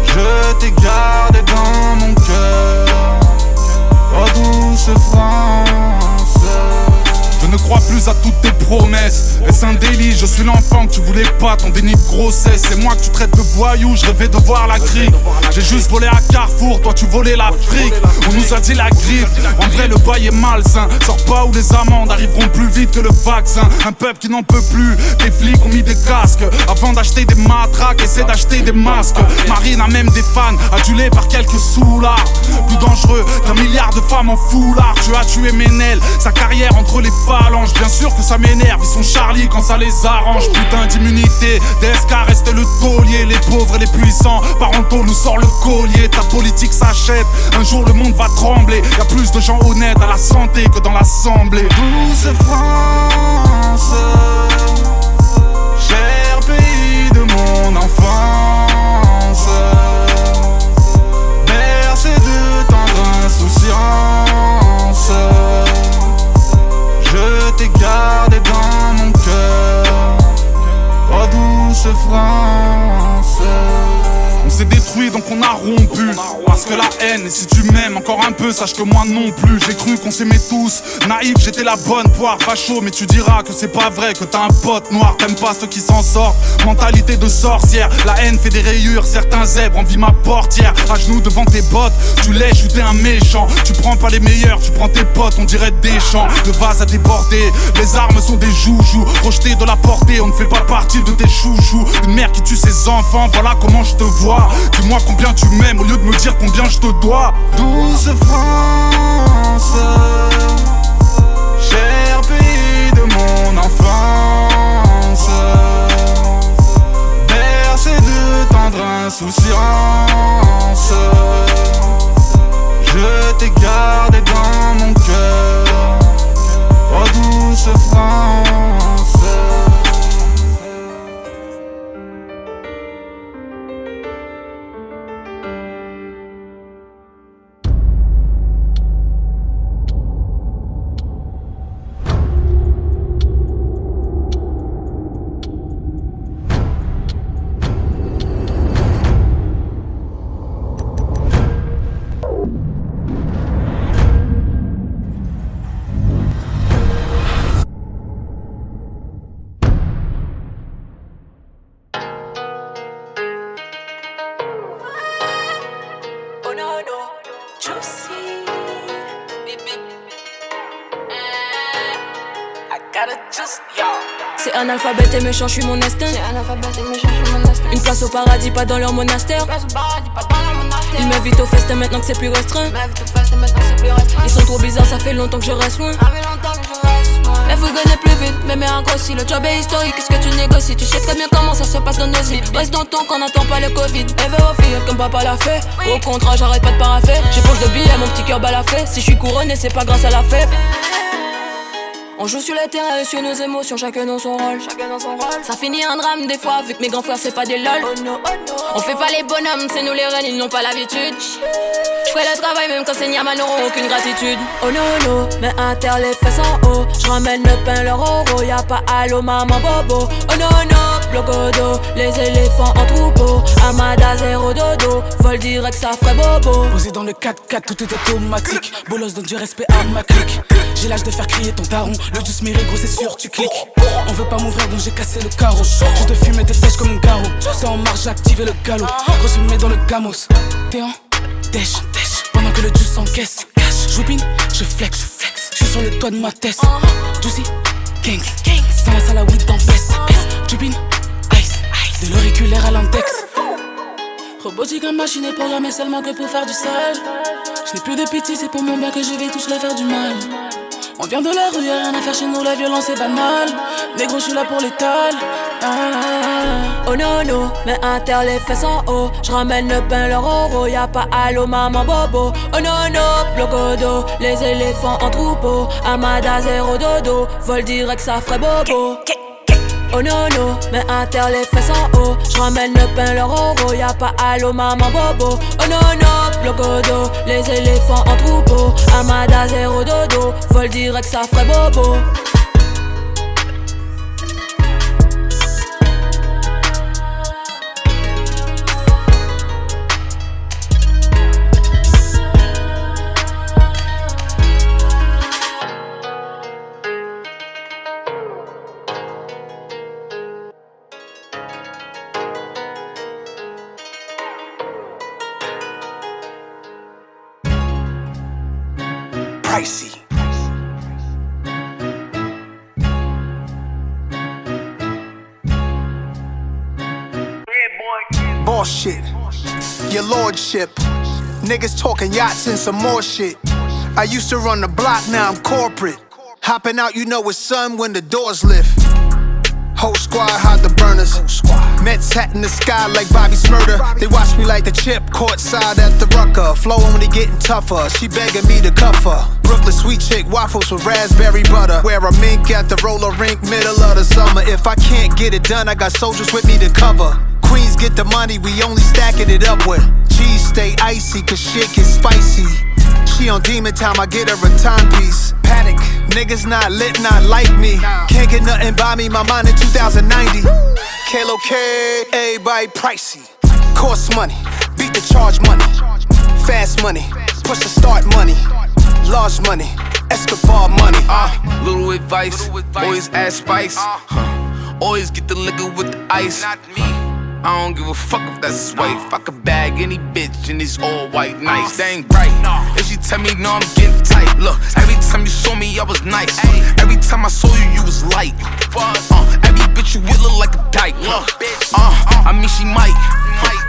je t'ai gardé dans mon cœur, oh douce France ne crois plus à toutes tes promesses. Est-ce un délit Je suis l'enfant que tu voulais pas, ton déni de grossesse. C'est moi que tu traites de voyou, je rêvais de voir la grille. J'ai juste volé à Carrefour, toi tu volais l'Afrique. On nous a dit la grippe, en vrai le bail est malsain. Sors pas où les amendes arriveront plus vite que le vaccin. Un peuple qui n'en peut plus, des flics ont mis des casques. Avant d'acheter des matraques, essaie d'acheter des masques. Marine a même des fans, adulés par quelques soulards. Plus dangereux qu'un milliard de femmes en foulard. Tu as tué Ménel, sa carrière entre les femmes. Bien sûr que ça m'énerve, ils sont Charlie quand ça les arrange. Putain d'immunité, DSK reste le taulier. Les pauvres et les puissants, parentaux nous sort le collier. Ta politique s'achète, un jour le monde va trembler. Y a plus de gens honnêtes à la santé que dans l'assemblée. Douce France, cher pays de mon enfance, bercé de tendre insouciance. Gardé dans mon cœur, oh douce France s'est détruit donc on a rompu. Parce que la haine, et si tu m'aimes encore un peu, sache que moi non plus. J'ai cru qu'on s'aimait tous, naïf j'étais la bonne poire chaud mais tu diras que c'est pas vrai Que t'as un pote noir, t'aimes pas ceux qui s'en sortent. Mentalité de sorcière, la haine fait des rayures. Certains zèbres envient ma portière. À genoux devant tes bottes, tu lèches ou t'es un méchant. Tu prends pas les meilleurs, tu prends tes potes, on dirait des champs. Le vase a débordé, les armes sont des joujoux. Rejetés de la portée, on ne fait pas partie de tes chouchous. Une mère qui tue ses enfants, voilà comment je te vois Dis-moi combien tu m'aimes au lieu de me dire combien je te dois. Douce France, cher pays de mon enfance, bercé de tendre insouciance. Je t'ai gardé dans mon cœur, oh douce France. C'est un alphabet et méchant, je suis mon instinct. Une place au paradis, pas dans leur monastère. Ils m'invitent au festin maintenant que c'est plus restreint. Ils sont trop bizarres, ça fait longtemps que je reste loin. Elle vous gagner plus vite, mais mais grossi Le job est historique, qu'est-ce que tu négocies? Tu sais très bien comment ça se passe dans nos vies. Reste dans ton qu'on n'attend pas le Covid. Elle veut au fil comme papa l'a fait. Au contraire, j'arrête pas de paraffer. J'ai poche de billets, mon petit cœur balafé Si je suis couronné, c'est pas grâce à la fête on joue sur le terrain et sur nos émotions, chacun dans son rôle. Chacun dans son rôle. Ça finit en drame des fois, vu que mes grands frères c'est pas des lol. Oh no, oh no. On fait pas les bonhommes, c'est nous les reines, ils n'ont pas l'habitude. J'fais le travail même quand c'est Niaman n'auront aucune gratitude. Oh no no, mais inter les fesses en haut. J'ramène le pain, le euro, y'a pas allô maman bobo. Oh no no, blocodo, les éléphants en troupeau. Amada zéro dodo, vol direct ça ferait bobo. Posé dans le 4-4, tout est automatique. Bolos donne du respect à ma clique. J'ai l'âge de faire crier ton daron. Le juice mérite gros c'est sûr tu cliques. On veut pas m'ouvrir donc j'ai cassé le carreau. Je te fumer des têches comme un garrot C'est en marche j'ai activé le galop. Mets dans le gamos. T'es en dèche. Pendant que le juice s'encaisse J'oubine, je flex Je suis sur le toit de ma tête. Juicy, gangs Dans la salle à weed dans peste Jubin, ice De l'auriculaire à l'index. Robotique machiné pour jamais seulement que pour faire du sale. Je n'ai plus de pitié c'est pour mon bien que je vais tous leur faire du mal on vient de la rue, y'a rien à faire chez nous, la violence est banale. Négro, je suis là pour l'étal. Oh non, non, mais inter les fesses en haut. Je ramène le pain, le roro, y'a pas allô, maman bobo. Oh non, non, blocodo, les éléphants en troupeau. Amada, zéro dodo, vol direct, ça ferait bobo. Oh non non, mais inter les fesses en haut. Je ramène le pain, le roro, y'a pas allô maman bobo. Oh non non, blocodo, les éléphants en troupeau. Amada zéro dodo, vol direct ça ferait bobo lordship. Niggas talking yachts and some more shit. I used to run the block, now I'm corporate. Hopping out, you know it's sun when the doors lift. Whole squad hide the burners. Mets hat in the sky like Bobby Smurder. They watch me like the chip, courtside at the Rucker. Flow only getting tougher. She begging me to cuff her. Brooklyn sweet chick waffles with raspberry butter. Wear a mink at the roller rink, middle of the summer. If I can't get it done, I got soldiers with me to cover. Queens get the money, we only stacking it up with. Cheese stay icy, cause shit get spicy. She on demon time, I get her a timepiece. Panic, niggas not lit, not like me. Can't get nothing by me, my mind in 2090. Kalo K, everybody pricey. Cost money, beat the charge money. Fast money, push the start money. Large money, Escobar money. Uh, little advice, always add spice. Huh. Always get the liquor with the ice. Not me. I don't give a fuck if that's white. I could bag any bitch and it's all white, nice. They ain't right. If she tell me no, I'm getting tight. Look, every time you saw me, I was nice. Every time I saw you, you was light. Uh, every bitch you with look like a dyke. Look, uh, I mean she might,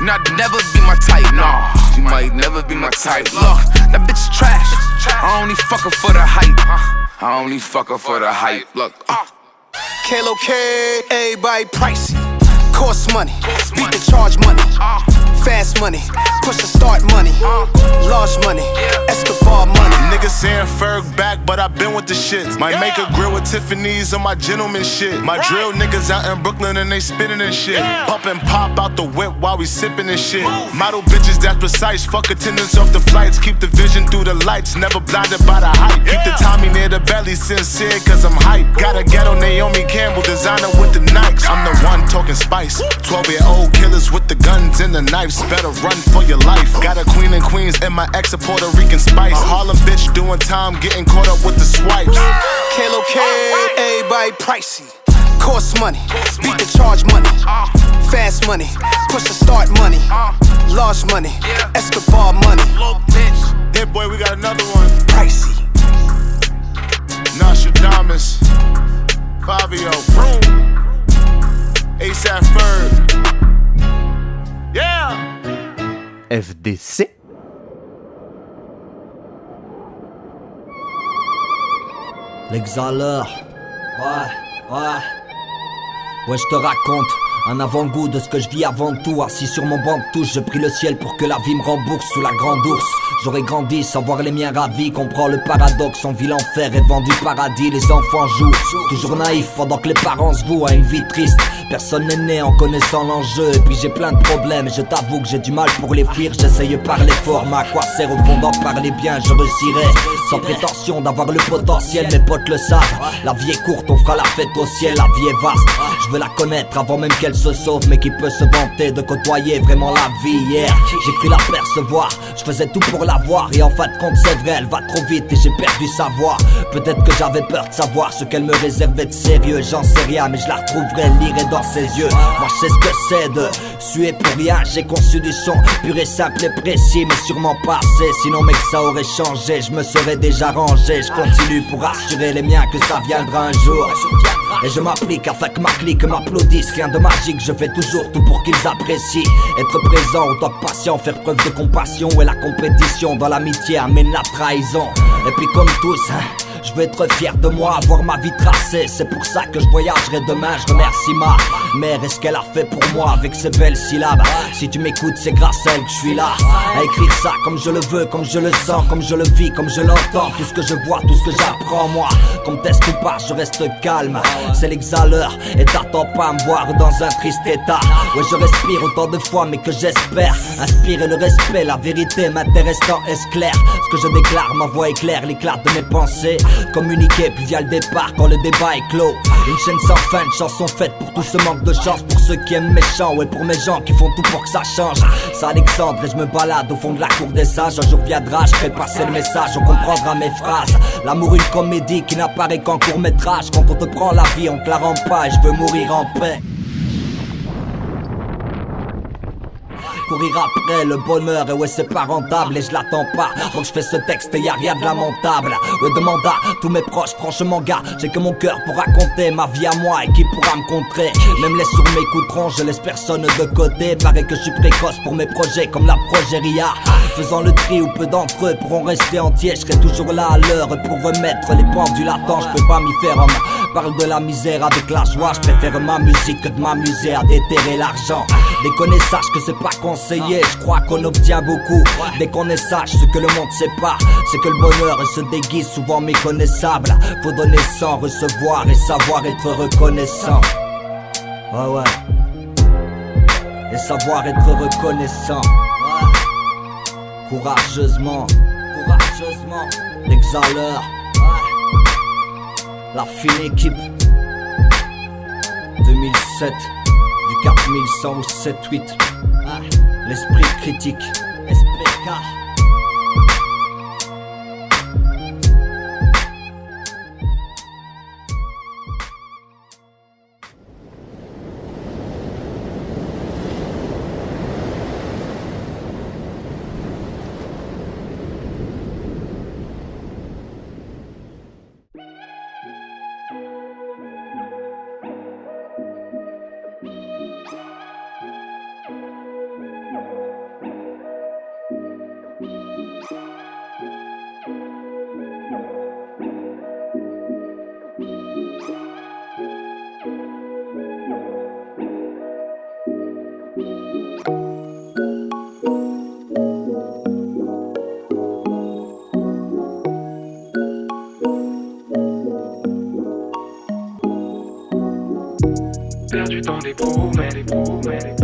not never be my type. Nah, she might never be my type. Look, that bitch is trash. I only fuck her for the hype. I only fuck her for the hype. Look, uh. Kalo K, everybody pricey. Cost money, beat the charge money. Fast money, push the start money. Large money, Escobar money. Niggas saying Ferg back, but i been with the shit. Might make a grill with Tiffany's on my gentleman shit. My drill niggas out in Brooklyn and they spinning and shit. Pump and pop out the whip while we sipping and shit. Model bitches that's precise. Fuck attendance off the flights. Keep the vision through the lights. Never blinded by the hype. Keep the Tommy near the belly, sincere, cause I'm hype. Got a ghetto Naomi Campbell designer with the Nikes. I'm the one talking spice. 12 year old killers with the guns and the knives. Better run for your life. Got a queen and queens and my ex a Puerto Rican spice. Harlem bitch doing time, getting caught up with the swipes. Kalo K, everybody pricey. Cost money, beat the charge money. Fast money, push the start money. Large money, Escobar money. Hit boy, we got another one. Pricey. Nostradamus. Fabio. Vroom. ASAP Ferg. Yeah! FDC. L'exhaleur. Ouais, ouais. Ouais, je te raconte. Un avant-goût de ce que je vis avant tout Assis sur mon banc de touche, je prie le ciel pour que la vie me rembourse sous la grande ours J'aurais grandi sans voir les miens ravis Comprends le paradoxe, on vit l'enfer et vend du paradis Les enfants jouent, toujours naïfs pendant que les parents se vouent à une vie triste Personne n'est né en connaissant l'enjeu. Et puis j'ai plein de problèmes, je t'avoue que j'ai du mal pour les fuir. J'essaye par l'effort, mais à quoi sert au fond d'en parler bien Je réussirai sans prétention d'avoir le potentiel. Mes potes le savent. La vie est courte, on fera la fête au ciel. La vie est vaste. Je veux la connaître avant même qu'elle se sauve. Mais qui peut se vanter de côtoyer vraiment la vie hier? J'ai cru la percevoir. Je faisais tout pour la Et en fin de compte, c'est vrai, elle va trop vite et j'ai perdu sa voix. Peut-être que j'avais peur de savoir ce qu'elle me réservait de sérieux. J'en sais rien, mais je la retrouverai, lirai dans ses yeux. Moi, je sais ce que c'est de suer pour rien. J'ai conçu du son pur et simple et précis, mais sûrement pas assez. Sinon, mec, ça aurait changé. Je me serais déjà rangé. Je continue pour assurer les miens que ça viendra un jour. Et je m'applique afin que ma clique m'applaudisse. Rien de magique, je fais toujours tout pour qu'ils apprécient. Être présent, autant patient, faire preuve de compassion. Et la compétition dans l'amitié amène la trahison. Et puis, comme tous, hein, je veux être fier de moi, avoir ma vie tracée. C'est pour ça que je voyagerai demain. Je remercie ma mère et ce qu'elle a fait pour moi avec ses belles syllabes. Si tu m'écoutes, c'est grâce à elle que je suis là. À écrire ça comme je le veux, comme je le sens, comme je le vis, comme je l'entends. Tout ce que je vois, tout ce que j'apprends, moi. Comme test ou pas, je reste calme. C'est l'exhaleur et t'attends pas à me voir dans un triste état. Ouais, je respire autant de fois, mais que j'espère inspirer le respect. La vérité m'intéresse tant est clair. Ce que je déclare, ma voix éclaire l'éclat de mes pensées. Communiquer, puis via le départ quand le débat est clos. Une chaîne sans fin, une chanson faite pour tout ce manque de chance. Pour ceux qui aiment méchant, ouais, pour mes gens qui font tout pour que ça change. C'est Alexandre et je me balade au fond de la cour des sages. Un jour viendra, je fais passer le message, on comprendra mes phrases. L'amour, une comédie qui n'apparaît qu'en court métrage. Quand on te prend la vie, on te la rend pas et je veux mourir en paix. Après le bonheur. Et ouais c'est pas rentable et je l'attends pas. Donc je fais ce texte et y a rien de lamentable. Ouais demande à tous mes proches franchement gars j'ai que mon cœur pour raconter ma vie à moi et qui pourra me contrer. Même les sourds m'écouteront je laisse personne de côté. Paraît que je suis précoce pour mes projets comme la progéria faisant le tri ou peu d'entre eux pourront rester entiers. Je serai toujours là à l'heure pour remettre les pendules à temps. Je peux pas m'y faire homme parle de la misère avec la joie. Je préfère ma musique que de m'amuser à déterrer l'argent déconner sache que c'est pas conseillé je crois qu'on obtient beaucoup. Dès qu'on est sage ce que le monde sait pas c'est que le bonheur se déguise souvent méconnaissable. Faut donner sans recevoir et savoir être reconnaissant. Ouais ouais. Et savoir être reconnaissant. Courageusement. Courageusement. L'exhaleur la fine équipe. 2007 du 4100 ou 78 L'esprit critique. Esprit K Perdu dans des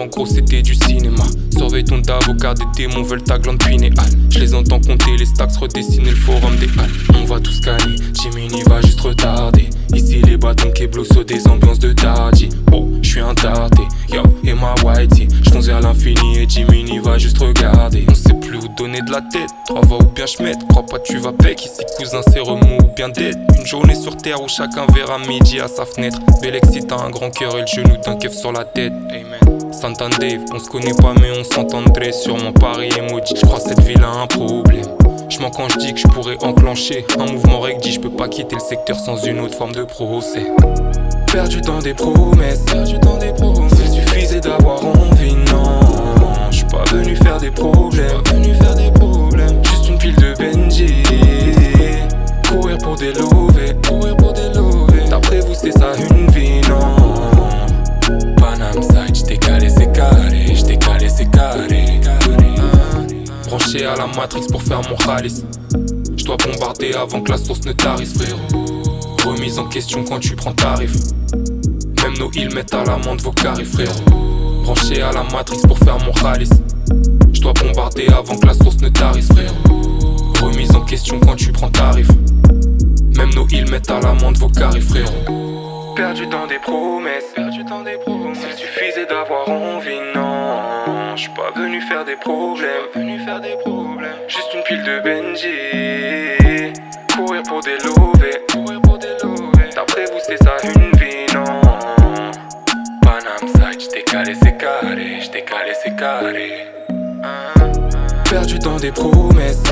d'avant, gros, c'était du des démons veulent ta glande pinéale. Je les entends compter les stacks, redessiner le forum des halles. On va tout scanner, Jiminy va juste retarder. Ici les bâtons qui blossent des ambiances de tardi. Oh, je suis un tardé, yo, et ma whitey. J'fonce vers l'infini et Jiminy va juste regarder. On sait plus où donner de la tête, trois va ou bien j'mette. Crois pas tu vas bec, ici cousin c'est remous ou bien dead. Une journée sur terre où chacun verra midi à sa fenêtre. Bélexi t'as un grand cœur et le genou d'un keuf sur la tête. Amen. Santan Dave, on se connaît pas mais on s'entendrait. Sûrement Paris et maudit, j'crois cette ville a un problème. Je mens quand je dis que je pourrais enclencher un mouvement recti, je peux pas quitter le secteur sans une autre forme de procès. Perdu dans des promesses, perdu dans des promesses. S'il suffisait d'avoir envie, non. Je suis pas venu faire des problèmes, venu faire des problèmes. Juste une pile de Benji. Courir pour des lovés, courir pour des lovés. D'après vous, c'est ça une vie, non? Branché à la matrix pour faire mon chalice. J'dois bombarder avant que la source ne tarisse, frérot. Remise en question quand tu prends tarif. Même nos îles mettent à l'amende vos carrés, frérot. Branché à la matrice pour faire mon chalice. J'dois bombarder avant que la source ne tarisse, frérot. Remise en question quand tu prends tarif. Même nos îles mettent à l'amende vos carrés, frérot. Perdu dans des promesses, perdu dans des promesses. S'il suffisait d'avoir envie, non. Pas venu faire des problèmes, venu faire des problèmes. Juste une pile de Benji. Courir pour des lovés, courir pour des. D'après vous, c'est ça une vie, non? Panam side, j't'ai calé, c'est carré, j't'ai calé, c'est carré. Perdu dans des promesses.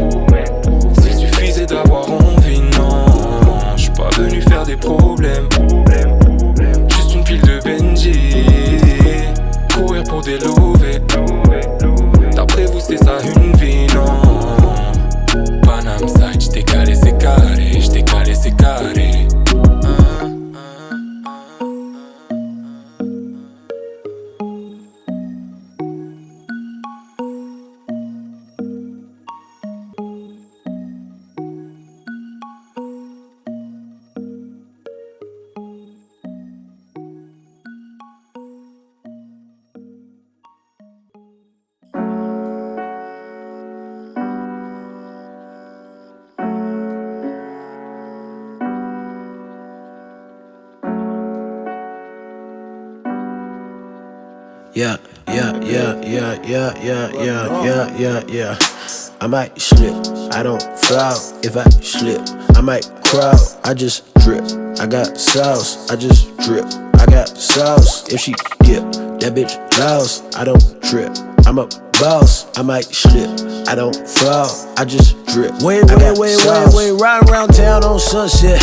I might slip, I don't fall if I slip. I might crawl, I just drip. I got sauce, I just drip. I got sauce. If she dip, that bitch lost. I don't trip. I'm a boss, I might slip. I don't fall, I just drip. Wait, wait, wait, wait, wait, ride around town on sunset.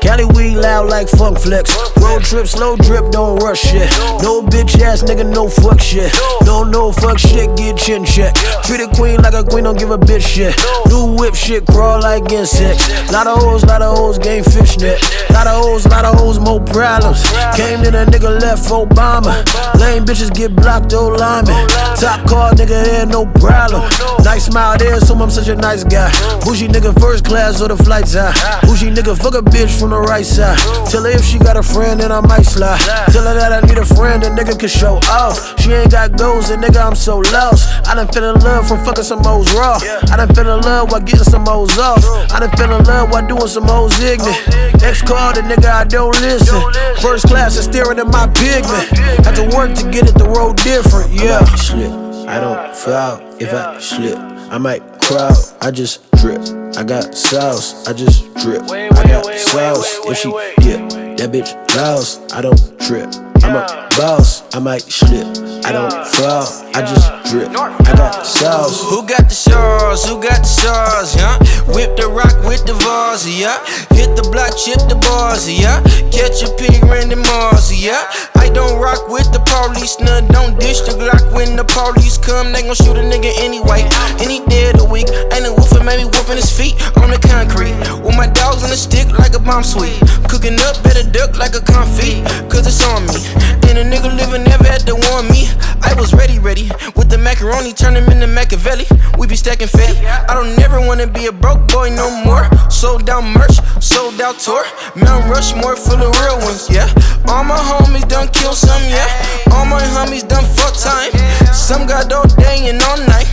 Cali weed loud like funk flex. Road trip, slow drip, don't rush shit. No bitch ass nigga, no fuck shit. No, no fuck shit, get chin check. Treat a queen like a queen, don't give a bitch shit. New whip shit, crawl like insects. Lot of hoes, lot of hoes, game fishnet. Lot of hoes, lot of hoes, more problems. Came in a nigga left Obama. Lame bitches get blocked, old lineman. Top car, nigga, there, no problem. Nice smile there, so I'm such a nice guy. Bougie nigga first class or the flights high. Bougie nigga fuck a bitch from the right side. Tell her if she got a friend, then I might slide. Tell her that I need a friend, a nigga can show off. She ain't got goals, and nigga, I'm so lost. I done fell in love from fucking some hoes raw. I done fell in love while getting some hoes off. I done fell in love while doing some hoes ignorant. Ex called the nigga, I don't listen. First class is staring at my pigment. Had to work to get it the road different, yeah. I might slip, I don't fall if I slip. I might crawl, I just drip. I got sauce, I just drip. I got sauce. If she dip, that bitch lost. I don't trip. I'm a boss, I might slip. I don't fall, I just drip. I got sauce. Who got the sauce? Who got the sauce? Yeah. Whip the rock with the vase, yeah. Hit the block, chip the bars, yeah. Catch a pig, Randy Mars, yeah. I don't rock with the police, none. Don't dish the Glock when the police come. They gon' shoot a nigga anyway. Any day of the week, ain't a wolfin', maybe whooping his feet on the concrete. With my dogs on the stick like a bomb suite. Cooking up, better duck like a confit, cause it's on me. And a nigga living never had to warn me. I was ready, ready. With the macaroni, turn him into Machiavelli. We be stacking fatty. I don't never wanna be a broke boy no more. Sold out merch, sold out tour. Mount Rushmore full of real ones, yeah. All my homies done kill some, yeah. All my homies done fuck time. Some got all day and all night.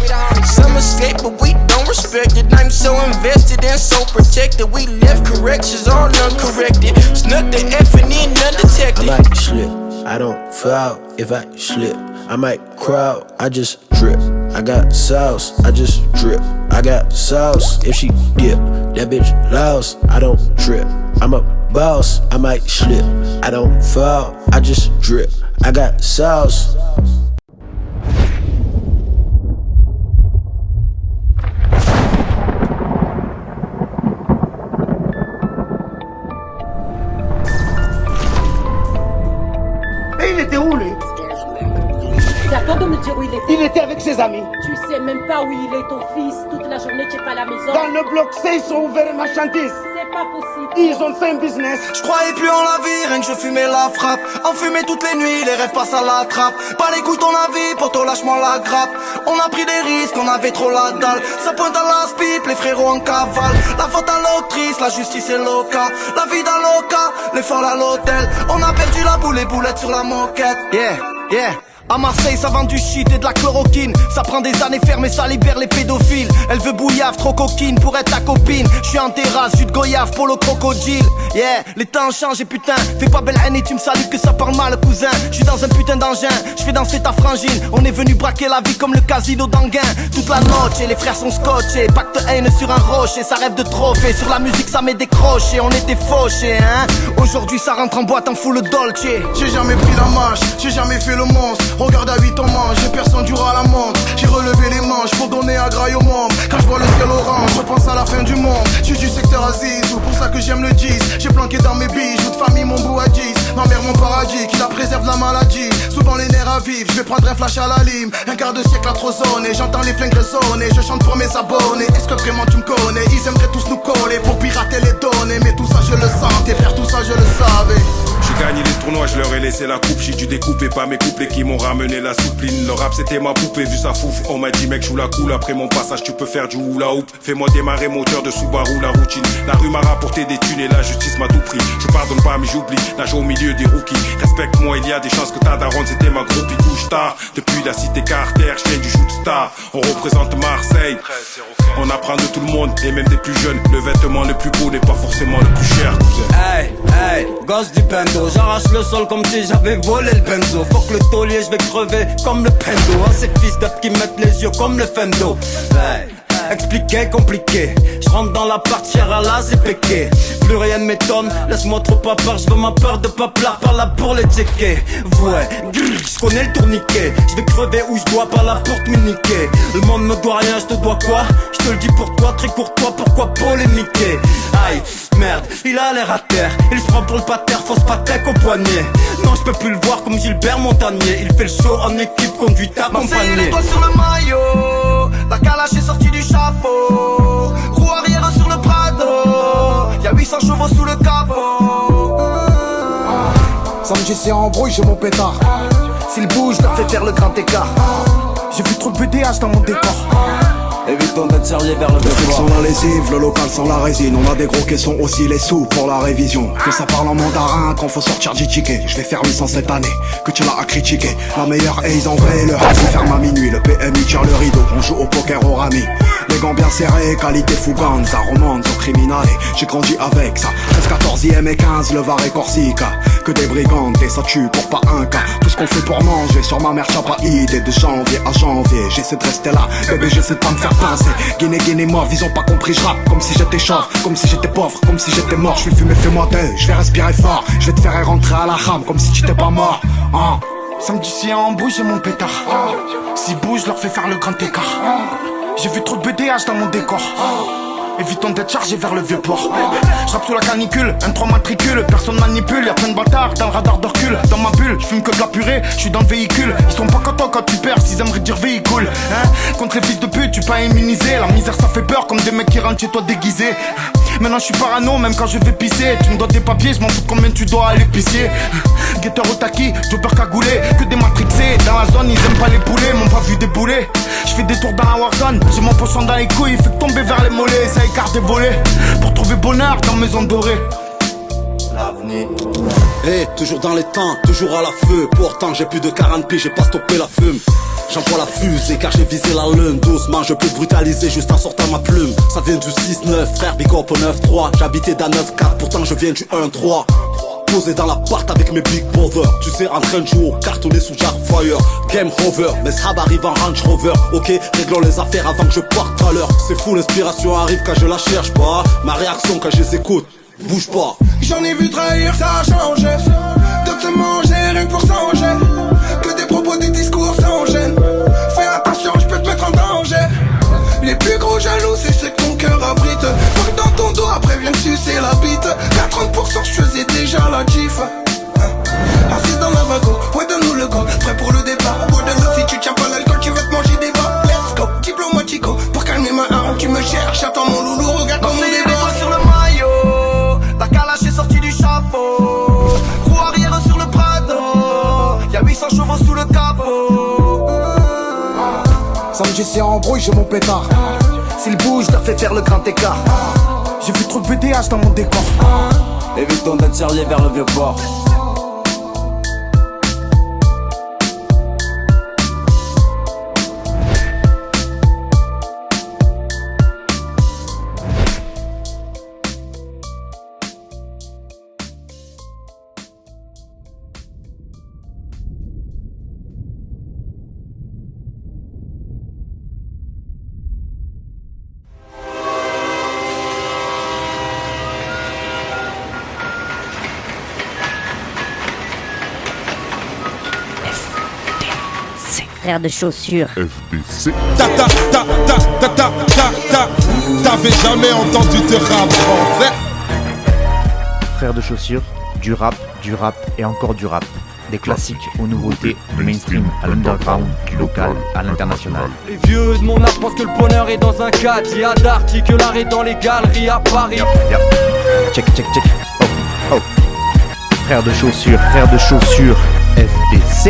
Some escape, but we don't respect it. I'm so invested and so protected. We left corrections all uncorrected. Snuck the F and in undetected. I might slip, I don't fall if I slip. I might crawl, I just drip. I got sauce, I just drip. I got sauce. If she dip, that bitch lost. I don't trip. I'm a boss, I might slip. I don't fall, I just drip. I got sauce. Amis. Tu sais même pas où il est, ton fils. Toute la journée, tu es pas à la maison. Dans le bloc C, ils sont ouverts marchandises. C'est pas possible. Ils ont fait un business. Je croyais plus en la vie, rien que je fumais la frappe. En fumée toutes les nuits, les rêves passent à la trappe. Pas les couilles ton avis, pour ton lâchement la grappe. On a pris des risques, on avait trop la dalle. Ça pointe à la pipe, les frérots en cavale. La faute à l'autrice, la justice est loca. La vie d'un loca, les folles à l'hôtel. On a perdu la boule, les boulettes sur la moquette. Yeah, yeah. À Marseille, ça vend du shit et de la chloroquine. Ça prend des années fermées, ça libère les pédophiles. Elle veut bouillave, trop coquine pour être ta copine. Je suis en terrasse, jus de goyave, pour le crocodile. Yeah, les temps changent et putain, fais pas belle haine et tu me salues que ça parle mal, cousin. Je suis dans un putain d'engin, je fais danser ta frangine. On est venu braquer la vie comme le casino d'Anguin. Toute la noche les frères sont scotchés. Pacte haine sur un rocher, ça rêve de trophée. Sur la musique, ça m'est décroché, on était fauchés, hein. Aujourd'hui, ça rentre en boîte en full dolce. J'ai jamais pris la marche, j'ai jamais fait le monstre. Regarde à 8 en manche, j'ai personne du à la montre. J'ai relevé les manches pour donner à graille au monde. Quand je vois le ciel orange, je pense à la fin du monde. Je suis du secteur Aziz, c'est pour ça que j'aime le 10. J'ai planqué dans mes bijoux de famille mon beau à 10. Ma mère mon paradis, qui la préserve la maladie. Souvent les nerfs à vivre, je vais prendre un flash à la lime. Un quart de siècle à trop j'entends les flingues résonner. Je chante pour mes abonnés. Est-ce que vraiment tu me connais? Ils aimeraient tous nous coller pour pirater les données. Mais tout ça je le sentais, frère, tout ça je le savais. J'ai gagné les tournois, je leur ai laissé la coupe. J'ai dû découper pas mes couplets qui m'ont ramené la soupline. Le rap c'était ma poupée, vu sa fouf. On m'a dit mec, joue la cool. Après mon passage, tu peux faire du hula hoop. Fais-moi démarrer moteur de Subaru, la routine. La rue m'a rapporté des thunes et la justice m'a tout pris. Je pardonne pas, mais j'oublie. Nage au milieu des rookies. Respecte-moi, il y a des chances que ta daronne c'était ma groupie. Couche tard. Depuis la cité Carter, je du shoot star. On représente Marseille. On apprend de tout le monde et même des plus jeunes. Le vêtement le plus beau n'est pas forcément le plus cher. Hey, hey, gosse du pendo. J'arrache le sol comme si j'avais volé le benzo. Faut le taulier, je vais crever comme le pendo. Hein, ces fils d'up qui mettent les yeux comme le fendo. Expliqué, compliqué. Je rentre dans la partie à la péqué. Plus rien ne m'étonne, laisse-moi trop pas peur. Je veux ma peur de pas pleurer par là pour les checker. Ouais, je connais le tourniquet. Je vais crever où je dois par la porte me niquer. Le monde me doit rien, je te dois quoi? Je te le dis pour toi, très courtois, pourquoi polémiquer? Aïe, merde, il a l'air à terre. Il se prend pour le pater, fausse patek au poignet. Non, je peux plus le voir comme Gilbert Montagnier. Il fait le show en équipe, conduite accompagnée. les doigts sur le maillot, la calache est sortie du chapeau. Roue arrière sur le Prado, y'a 800 chevaux sous le capot. Samedi c'est embrouille, j'ai mon pétard. S'il bouge, leur fais faire le grand écart. J'ai vu trop de BDH dans mon décor. Évitons d'être sérieux vers le L'Afrique sans la lessive, le local sans la résine. On a des gros caissons aussi les sous pour la révision. Que ça parle en mandarin quand faut sortir du ticket. Je vais faire 800 cette année, que tu l'as à critiquer. La meilleure aise en vrai, le rap ferme à minuit. Le PMI tire le rideau, on joue au poker au rami. Les gants bien serrés, qualité fougante, ça remonte au criminel. J'ai grandi avec ça. 13, 14e et 15, le Var et Corsica. Que des brigands, et ça tue pour pas un cas. Tout ce qu'on fait pour manger, sur ma mère, pas idée. De janvier à janvier, j'essaie de rester là. Bébé, j'essaie de pas me faire pincer. Guinée, Guinée, mort, ils ont pas compris, je comme si j'étais chauve, comme si j'étais pauvre, comme si j'étais mort. Je vais fumer, fais-moi deux, je vais respirer fort. Je vais te faire rentrer à la rame comme si t'étais pas mort. Hein. Samedi, si en bouge, mon pétard. Si bouge, leur fais faire le grand écart. J'ai vu trop de BDH dans mon décor. Évitons d'être chargé vers le vieux port. Je sous la canicule, un 3 matricule, personne manipule, y'a plein de bâtards dans le radar de. Dans ma bulle, je fume que de la purée, je suis dans le véhicule. Ils sont pas contents quand tu perds, s'ils aimeraient dire véhicule. Hein Contre les fils de pute, tu pas immunisé. La misère ça fait peur comme des mecs qui rentrent chez toi déguisés. Maintenant je suis parano, même quand je vais pisser. Tu me dois des papiers, je m'en fous combien tu dois à l'épicier. Guetteur au taquis, peur cagoulé, que des matrixés. Dans la zone, ils aiment pas les poulets, m'ont pas vu débouler. Je fais des tours dans la warzone, j'ai mon poisson dans les couilles, fait tomber vers les mollets, écarte des volets. Pour trouver bonheur dans maison dorée. L'avenir. Eh, toujours dans les temps, toujours à la feu. Pourtant, j'ai plus de 40 pieds, j'ai pas stoppé la fume. J'envoie la fusée car j'ai visé la lune Doucement je peux brutaliser juste en sortant ma plume Ça vient du 6-9 frère big au 9-3 J'habitais d'un 9-4 pourtant je viens du 1-3 Posé dans l'appart avec mes big brothers Tu sais en train de jouer au cartonné sous Fire. Game over, mes srab arrivent en Range Rover. Ok, réglons les affaires avant que je parte à l'heure. C'est fou, l'inspiration arrive quand je la cherche pas. Ma réaction quand je les écoute, bouge pas. J'en ai vu trahir, ça a changé. D'autres se manger, rien pour s'anger Que des propos, des discours sans gêne. Fais attention, je peux te mettre en danger. Les plus gros jaloux, c'est ceux que ton cœur abrite. Passe dans ton dos, après viens te sucer la bite je faisais déjà la gif. Hein? Ah, assise dans la vago, ouais, donne-nous le go. Prêt pour le départ, bois de l'eau. Si tu tiens pas l'alcool, tu vas te manger des bas. Let's go, diplomatico, pour calmer ma arme. Tu me cherches, attends mon loulou, regarde comment on est sur le maillot, la calache est sortie du chapeau. Roue arrière sur le Prado, y'a 800 chevaux sous le capot. Ah. Samedi, c'est en brouille, j'ai mon pétard. S'il bouge, t'as fait faire le grand écart. J'ai vu trop de BDH dans mon décor. Évitons d'être chargé vers le vieux port. De chaussures. FBC. Ta ta ta ta ta ta ta ta. T'avais jamais entendu de rap français Frère de chaussures, du rap, du rap et encore du rap. Des classiques aux nouveautés, du mainstream à l'underground, du local à l'international. Les vieux de mon âge pensent que le bonheur est dans un cadre. Il y a d'arty que l'art est dans les galeries à Paris. Check, check, check. Oh, oh. Frère de chaussures, frère de chaussures, FBC.